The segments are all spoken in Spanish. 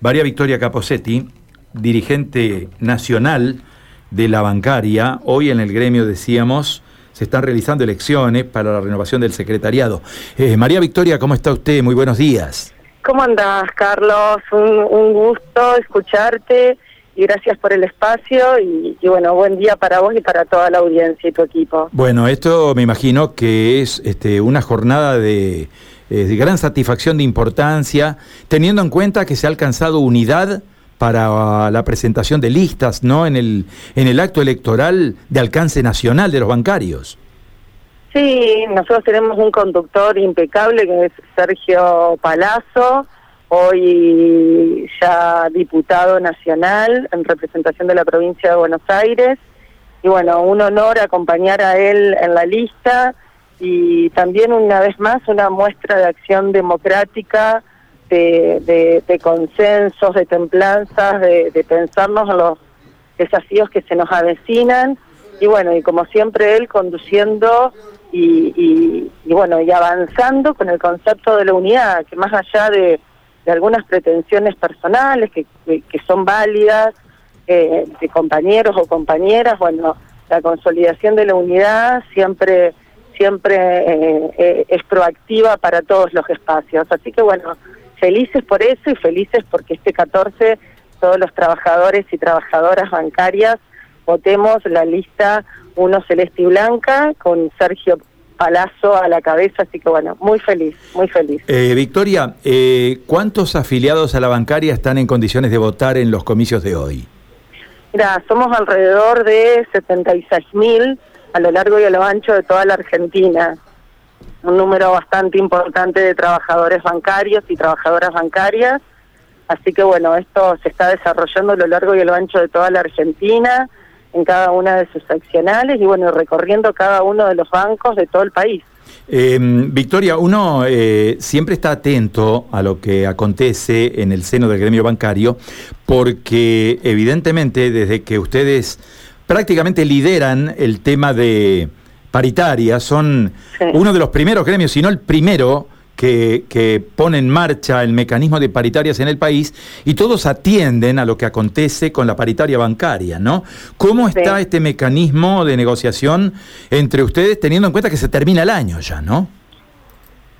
María Victoria Caposetti, dirigente nacional de la bancaria. Hoy en el gremio decíamos, se están realizando elecciones para la renovación del secretariado. Eh, María Victoria, ¿cómo está usted? Muy buenos días. ¿Cómo andás, Carlos? Un, gusto escucharte y gracias por el espacio y, bueno, buen día para vos y para toda la audiencia y tu equipo. Bueno, esto me imagino que es este, una jornada de, eh, de gran satisfacción, de importancia, teniendo en cuenta que se ha alcanzado unidad para la presentación de listas, ¿no? En el, en el acto electoral de alcance nacional de los bancarios. Sí, nosotros tenemos un conductor impecable que es Sergio Palazzo, hoy ya diputado nacional en representación de la provincia de Buenos Aires. Y bueno, un honor acompañar a él en la lista y también una vez más una muestra de acción democrática de, consensos, de templanzas, de, pensarnos en los desafíos que se nos avecinan. Y bueno, y como siempre él conduciendo y, bueno, y avanzando con el concepto de la unidad, que más allá de, algunas pretensiones personales que, que, son válidas, eh, de compañeros o compañeras, bueno, la consolidación de la unidad siempre siempre eh, eh, es proactiva para todos los espacios. Así que bueno, felices por eso y felices porque este 14 todos los trabajadores y trabajadoras bancarias votemos la lista 1 celeste y blanca con Sergio Palazzo a la cabeza, así que bueno, muy feliz, muy feliz. Eh, Victoria, eh, ¿cuántos afiliados a la bancaria están en condiciones de votar en los comicios de hoy? Mira, somos alrededor de 76 mil a lo largo y a lo ancho de toda la Argentina un número bastante importante de trabajadores bancarios y trabajadoras bancarias. Así que bueno, esto se está desarrollando a lo largo y a lo ancho de toda la Argentina, en cada una de sus seccionales y bueno, recorriendo cada uno de los bancos de todo el país. Em, Victoria, uno eh, siempre está atento a lo que acontece en el seno del gremio bancario, porque evidentemente desde que ustedes prácticamente lideran el tema de paritarias, son uno de los primeros gremios, si no el primero, que, que, pone en marcha el mecanismo de paritarias en el país y todos atienden a lo que acontece con la paritaria bancaria, ¿no? ¿Cómo está este mecanismo de negociación entre ustedes teniendo en cuenta que se termina el año ya, ¿no?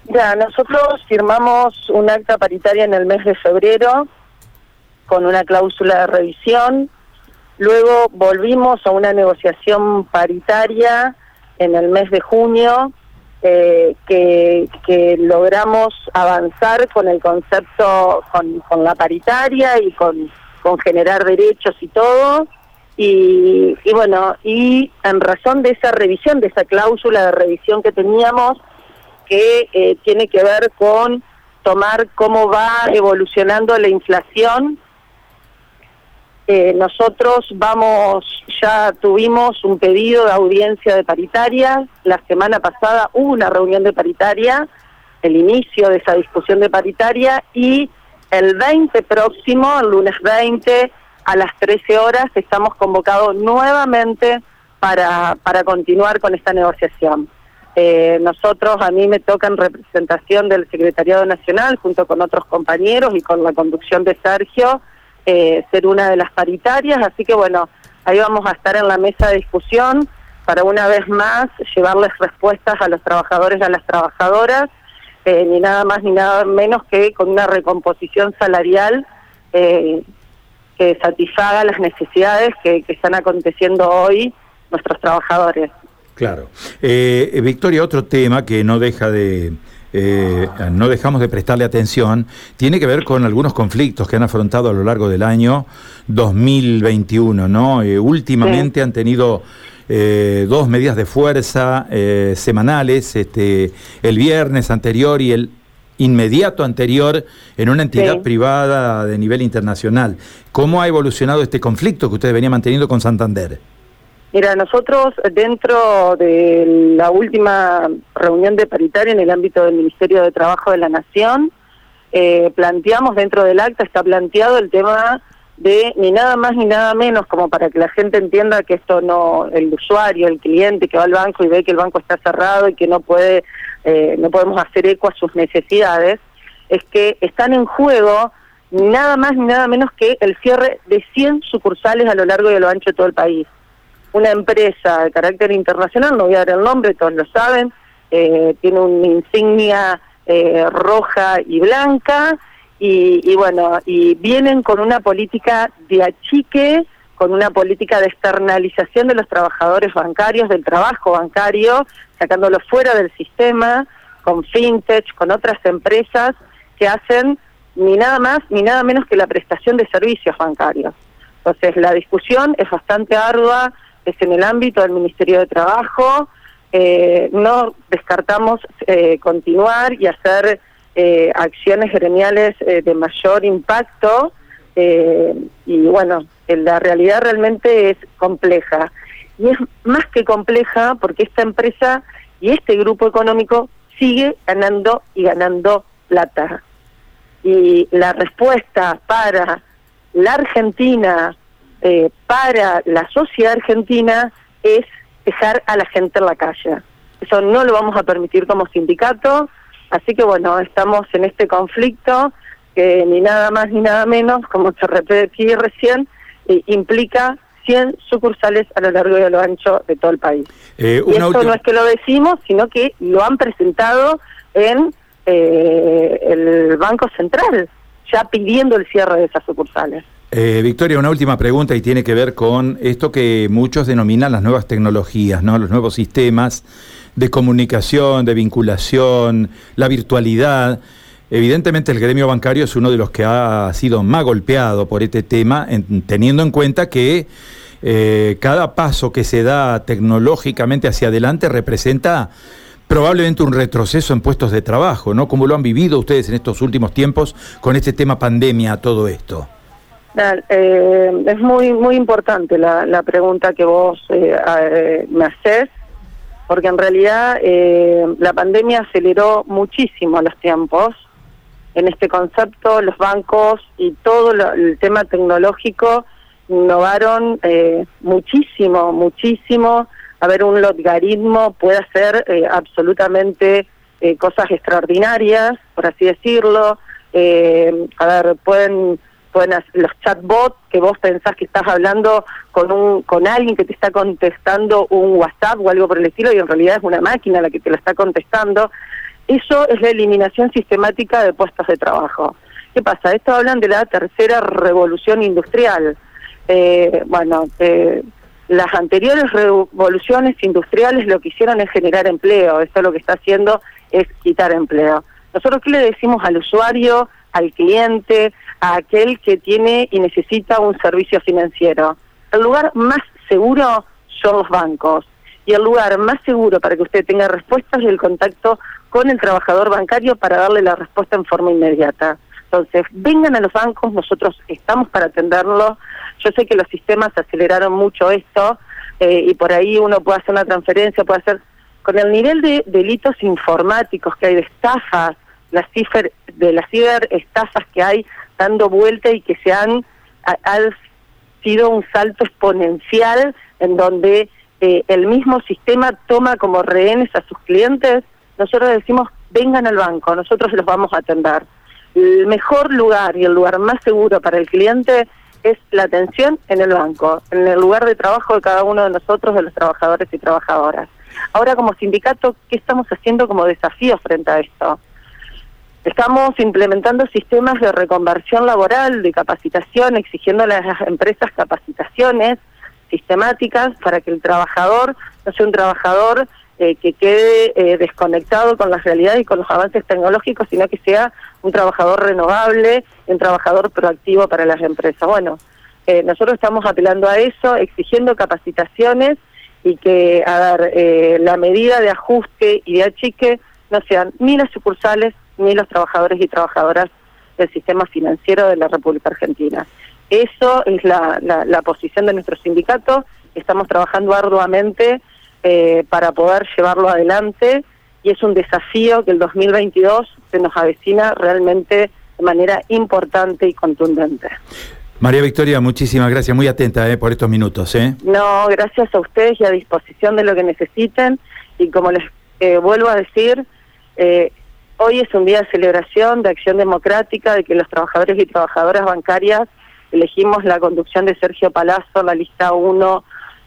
Ya, nosotros firmamos un acta paritaria en el mes de febrero con una cláusula de revisión, luego volvimos a una negociación paritaria en el mes de junio eh, que, logramos avanzar con el concepto, con, la paritaria y con, generar derechos y todo. Y, bueno, y en razón de esa revisión, de esa cláusula de revisión que teníamos, que eh, tiene que ver con tomar cómo va evolucionando la inflación eh, nosotros vamos, ya tuvimos un pedido de audiencia de paritaria. La semana pasada hubo una reunión de paritaria, el inicio de esa discusión de paritaria y el 20 próximo, el lunes 20, a las 13 horas, estamos convocados nuevamente para, para continuar con esta negociación. Eh, nosotros, a mí me toca en representación del Secretariado Nacional, junto con otros compañeros y con la conducción de Sergio, eh, ser una de las paritarias, así que bueno, ahí vamos a estar en la mesa de discusión para una vez más llevarles respuestas a los trabajadores y a las trabajadoras, eh, ni nada más ni nada menos que con una recomposición salarial eh, que satisfaga las necesidades que, que están aconteciendo hoy nuestros trabajadores. Claro. Victoria, otro tema que no deja de eh, no dejamos de prestarle atención, tiene que ver con algunos conflictos que han afrontado a lo largo del año 2021, ¿no? Eh, últimamente han tenido eh, dos medidas de fuerza semanales, este, el viernes anterior y el inmediato anterior en una entidad privada de nivel internacional. ¿Cómo ha evolucionado este conflicto que usted venía manteniendo con Santander? Mira, nosotros dentro de la última reunión de paritaria en el ámbito del Ministerio de Trabajo de la Nación, eh, planteamos dentro del acta, está planteado el tema de ni nada más ni nada menos, como para que la gente entienda que esto no, el usuario, el cliente que va al banco y ve que el banco está cerrado y que no puede, eh, no podemos hacer eco a sus necesidades, es que están en juego nada más ni nada menos que el cierre de 100 sucursales a lo largo y a lo ancho de todo el país. Una empresa de carácter internacional, no voy a dar el nombre, todos lo saben, eh, tiene una insignia eh, roja y blanca, y, bueno, y vienen con una política de achique, con una política de externalización de los trabajadores bancarios, del trabajo bancario, sacándolo fuera del sistema, con fintech, con otras empresas que hacen ni nada más ni nada menos que la prestación de servicios bancarios. Entonces, la discusión es bastante ardua, es en el ámbito del Ministerio de Trabajo, eh, no descartamos eh, continuar y hacer eh, acciones gremiales de mayor impacto y bueno, la realidad realmente es compleja. Y es más que compleja porque esta empresa y este grupo económico sigue ganando y ganando plata. Y la respuesta para la Argentina, para la sociedad argentina, es dejar a la gente en la calle. Eso no lo vamos a permitir como sindicato, Así que bueno, estamos en este conflicto que ni nada más ni nada menos, como se repetí recién, eh, implica 100 sucursales a lo largo y a lo ancho de todo el país. Eh, y esto no es que lo decimos, sino que lo han presentado en eh, el Banco Central, ya pidiendo el cierre de esas sucursales. Victoria, una última pregunta y tiene que ver con esto que muchos denominan las nuevas tecnologías, ¿no? los nuevos sistemas de comunicación, de vinculación, la virtualidad. Evidentemente el gremio bancario es uno de los que ha sido más golpeado por este tema, teniendo en cuenta que eh, cada paso que se da tecnológicamente hacia adelante representa probablemente un retroceso en puestos de trabajo, ¿no? ¿Cómo lo han vivido ustedes en estos últimos tiempos con este tema pandemia, todo esto? Eh, es muy muy importante la, pregunta que vos eh, me haces porque en realidad eh, la pandemia aceleró muchísimo los tiempos. En este concepto, los bancos y todo el tema tecnológico innovaron eh, muchísimo, muchísimo. A ver, un logaritmo puede hacer eh, absolutamente cosas extraordinarias, por así decirlo. a ver, pueden los chatbots que vos pensás que estás hablando con un con alguien que te está contestando un WhatsApp o algo por el estilo y en realidad es una máquina la que te lo está contestando. Eso es la eliminación sistemática de puestos de trabajo. ¿Qué pasa? Esto hablan de la tercera revolución industrial. Eh, bueno, eh, las anteriores revoluciones industriales lo que hicieron es generar empleo. Esto lo que está haciendo es quitar empleo. Nosotros, ¿qué le decimos al usuario, al cliente, a aquel que tiene y necesita un servicio financiero. El lugar más seguro son los bancos y el lugar más seguro para que usted tenga respuestas es el contacto con el trabajador bancario para darle la respuesta en forma inmediata. Entonces, vengan a los bancos, nosotros estamos para atenderlo. Yo sé que los sistemas aceleraron mucho esto eh, y por ahí uno puede hacer una transferencia, puede hacer... Con el nivel de delitos informáticos que hay de estafas, las cifer, de las ciberestafas que hay dando vuelta y que se han ha, sido un salto exponencial en donde eh, el mismo sistema toma como rehenes a sus clientes, nosotros decimos vengan al banco, nosotros los vamos a atender. El mejor lugar y el lugar más seguro para el cliente es la atención en el banco, en el lugar de trabajo de cada uno de nosotros, de los trabajadores y trabajadoras. Ahora como sindicato, ¿qué estamos haciendo como desafío frente a esto? Estamos implementando sistemas de reconversión laboral, de capacitación, exigiendo a las empresas capacitaciones sistemáticas para que el trabajador no sea un trabajador eh, que quede eh, desconectado con la realidad y con los avances tecnológicos, sino que sea un trabajador renovable, un trabajador proactivo para las empresas. Bueno, eh, nosotros estamos apelando a eso, exigiendo capacitaciones y que, a ver, la medida de ajuste y de achique no sean ni sucursales ni los trabajadores y trabajadoras del sistema financiero de la República Argentina. Eso es la, la, posición de nuestro sindicato. Estamos trabajando arduamente eh, para poder llevarlo adelante y es un desafío que el 2022 se nos avecina realmente de manera importante y contundente. María Victoria, muchísimas gracias, muy atenta eh, por estos minutos. Eh. No, gracias a ustedes y a disposición de lo que necesiten. Y como les eh, vuelvo a decir, Hoy es un día de celebración, de acción democrática, de que los trabajadores y trabajadoras bancarias elegimos la conducción de Sergio Palazzo, la lista 1,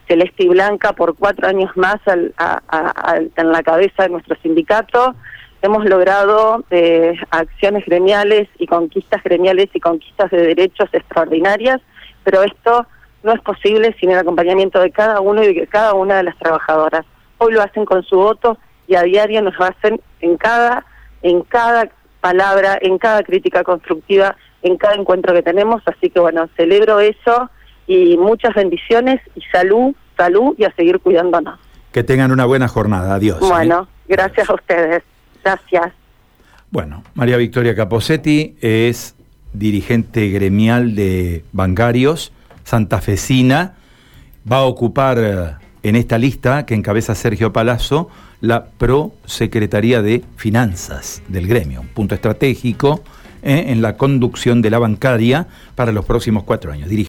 celeste y blanca, por cuatro años más en la cabeza de nuestro sindicato. Hemos logrado eh, acciones gremiales y conquistas gremiales y conquistas de derechos extraordinarias, pero esto no es posible sin el acompañamiento de cada uno y de cada una de las trabajadoras. Hoy lo hacen con su voto y a diario nos hacen en cada, en cada palabra, en cada crítica constructiva, en cada encuentro que tenemos. Así que bueno, celebro eso y muchas bendiciones y salud, salud y a seguir cuidándonos. Que tengan una buena jornada. Adiós. ¿eh? Bueno, gracias a ustedes. Gracias. Bueno, María Victoria Caposetti es dirigente gremial de bancarios santafesina, va a ocupar eh, en esta lista que encabeza Sergio Palazzo la Prosecretaría de Finanzas del gremio, un punto estratégico eh, en la conducción de la bancaria para los próximos cuatro años.